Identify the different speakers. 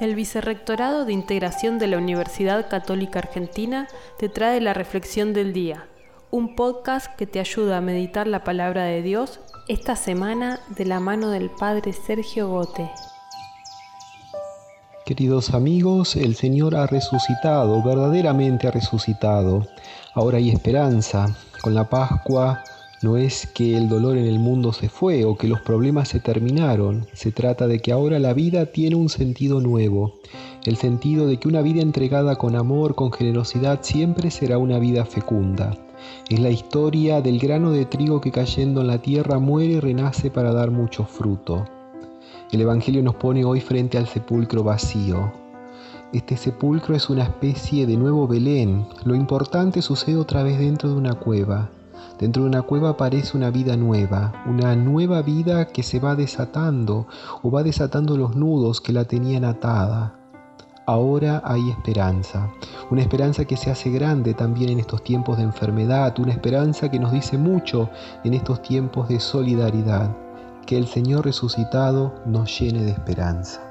Speaker 1: El Vicerrectorado de Integración de la Universidad Católica Argentina te trae la Reflexión del Día, un podcast que te ayuda a meditar la palabra de Dios esta semana de la mano del Padre Sergio Gote.
Speaker 2: Queridos amigos, el Señor ha resucitado, verdaderamente ha resucitado. Ahora hay esperanza. Con la Pascua no es que el dolor en el mundo se fue o que los problemas se terminaron, se trata de que ahora la vida tiene un sentido nuevo, el sentido de que una vida entregada con amor, con generosidad, siempre será una vida fecunda. Es la historia del grano de trigo que cayendo en la tierra muere y renace para dar mucho fruto. El Evangelio nos pone hoy frente al sepulcro vacío. Este sepulcro es una especie de nuevo Belén. Lo importante sucede otra vez dentro de una cueva. Dentro de una cueva aparece una vida nueva, una nueva vida que se va desatando o va desatando los nudos que la tenían atada. Ahora hay esperanza, una esperanza que se hace grande también en estos tiempos de enfermedad, una esperanza que nos dice mucho en estos tiempos de solidaridad. Que el Señor resucitado nos llene de esperanza.